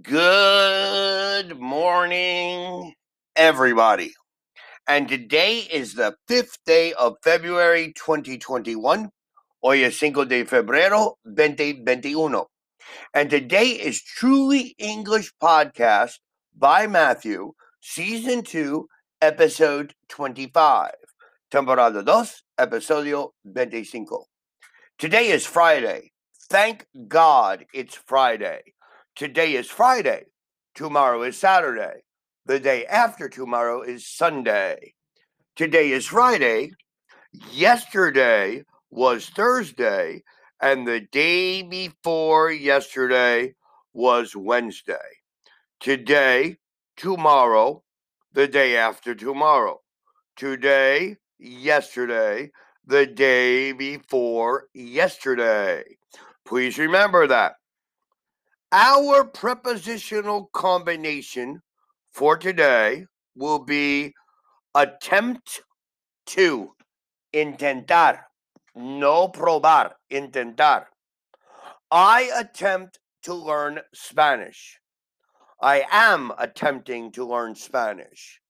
Good morning, everybody. And today is the fifth day of February 2021. Hoy es cinco de febrero 2021. And today is Truly English Podcast by Matthew, Season 2, Episode 25. Temporada 2, Episodio 25. Today is Friday. Thank God it's Friday. Today is Friday. Tomorrow is Saturday. The day after tomorrow is Sunday. Today is Friday. Yesterday was Thursday. And the day before yesterday was Wednesday. Today, tomorrow, the day after tomorrow. Today, yesterday, the day before yesterday. Please remember that. Our prepositional combination for today will be attempt to, intentar, no probar, intentar. I attempt to learn Spanish. I am attempting to learn Spanish.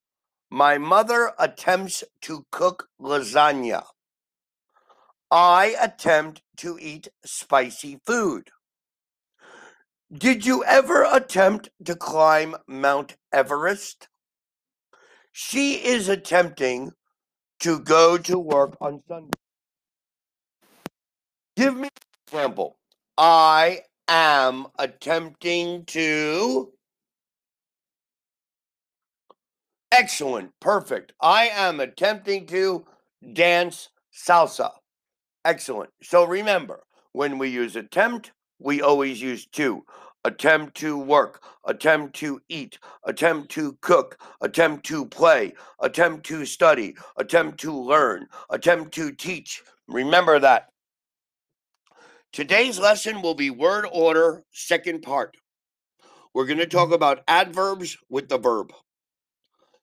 My mother attempts to cook lasagna. I attempt to eat spicy food. Did you ever attempt to climb Mount Everest? She is attempting to go to work on Sunday. Give me an example. I am attempting to. Excellent. Perfect. I am attempting to dance salsa. Excellent. So remember, when we use attempt, we always use to. Attempt to work, attempt to eat, attempt to cook, attempt to play, attempt to study, attempt to learn, attempt to teach. Remember that. Today's lesson will be word order, second part. We're going to talk mm-hmm. about adverbs with the verb.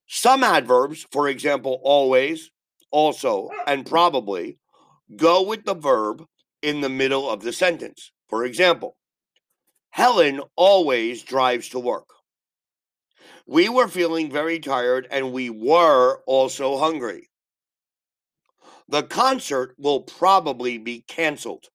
Some adverbs, for example, always, also, and probably, go with the verb in the middle of the sentence. For example, Helen always drives to work. We were feeling very tired and we were also hungry. The concert will probably be canceled.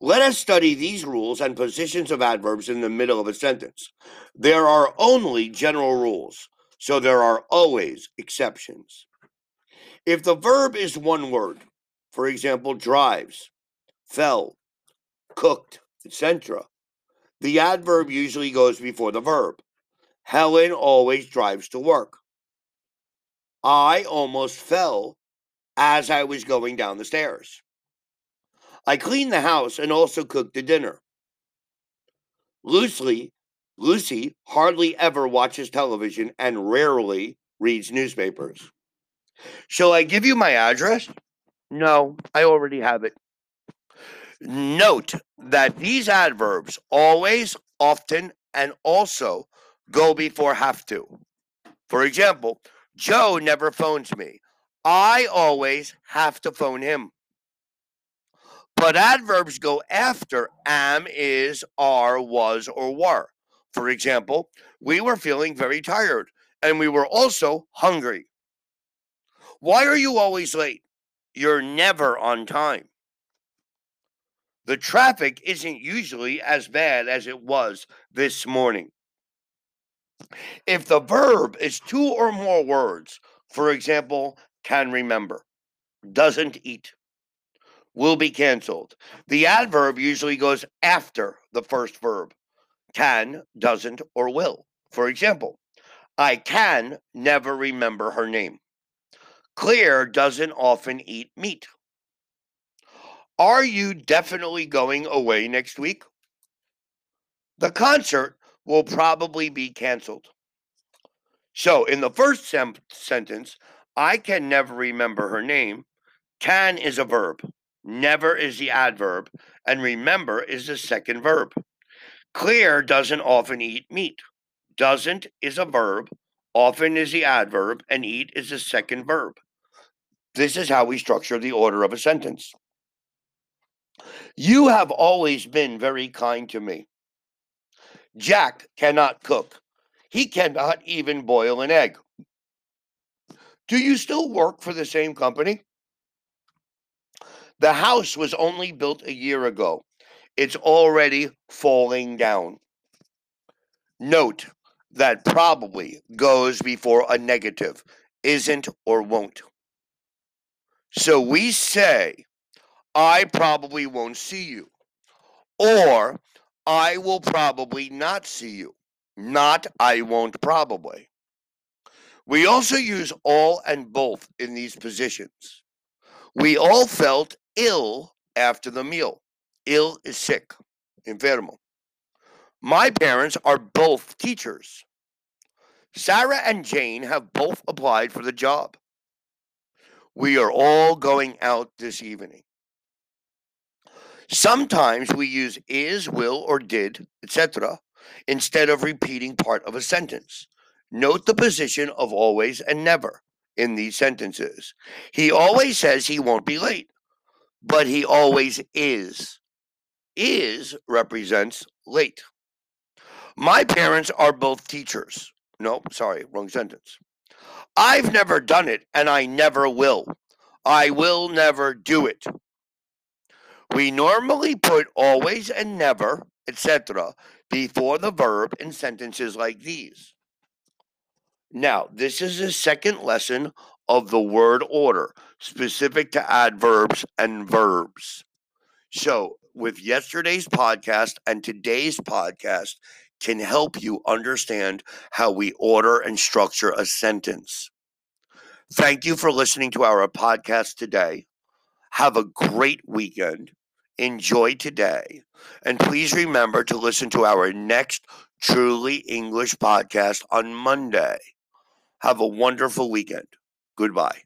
Let us study these rules and positions of adverbs in the middle of a sentence. There are only general rules, so there are always exceptions. If the verb is one word, for example, drives, fell, cooked, etc., the adverb mm-hmm. usually goes before the verb. Helen always drives to work. I almost fell as I was going down the stairs. I cleaned the house and also cooked the dinner. Lucy, Lucy hardly ever watches television and rarely reads newspapers. Mm-hmm. Shall I give you my address? No, I already have it. Note that these adverbs always, often, and also go before have to. For example, Joe never phones me. I always have to phone him. But adverbs go after am, is, are, was, or were. For example, we were feeling very tired and we were also hungry. Why are you always late? You're never on time. The traffic isn't usually as bad as it was this morning. If the verb is two or more words, for example, can remember, doesn't eat, will be canceled, the adverb usually goes after the first verb can, doesn't, or will. For example, I can never remember her name. Claire doesn't often eat meat. Are you definitely going away next week? The concert will probably be canceled. So, in the first sem- sentence, I can never remember her name. Can is a verb, never is the adverb, and remember is the second verb. Claire doesn't often eat meat. Doesn't is a verb, often is the adverb, and eat is the second verb. This is how we structure the order of a sentence. You have always been very kind to me. Jack cannot cook. He cannot even boil an egg. Do you still work for the same company? The house was only built a year ago. It's already falling down. Note that probably goes before a negative, isn't or won't. So we say, I probably won't see you, or I will probably not see you, not I won't probably. We also use all and both in these positions. We all felt ill after the meal. Ill is sick, enfermo. My parents are both teachers. Sarah and Jane have both applied for the job. We are all going out this evening. Sometimes we use is, will, or did, etc., instead of repeating part of a sentence. Note the position of always and never in these sentences. He always says he won't be late, but he always is. Is represents late. My parents are both teachers. No, sorry, wrong sentence. I've never done it and I never will. I will never do it. We normally put always and never, etc., before the verb in sentences like these. Now, this is a second lesson of the word order specific to adverbs and verbs. So, with yesterday's podcast and today's podcast, can help you understand how we order and structure a sentence. Thank you for listening to our podcast today. Have a great weekend. Enjoy today. And please remember to listen to our next Truly English podcast on Monday. Have a wonderful weekend. Goodbye.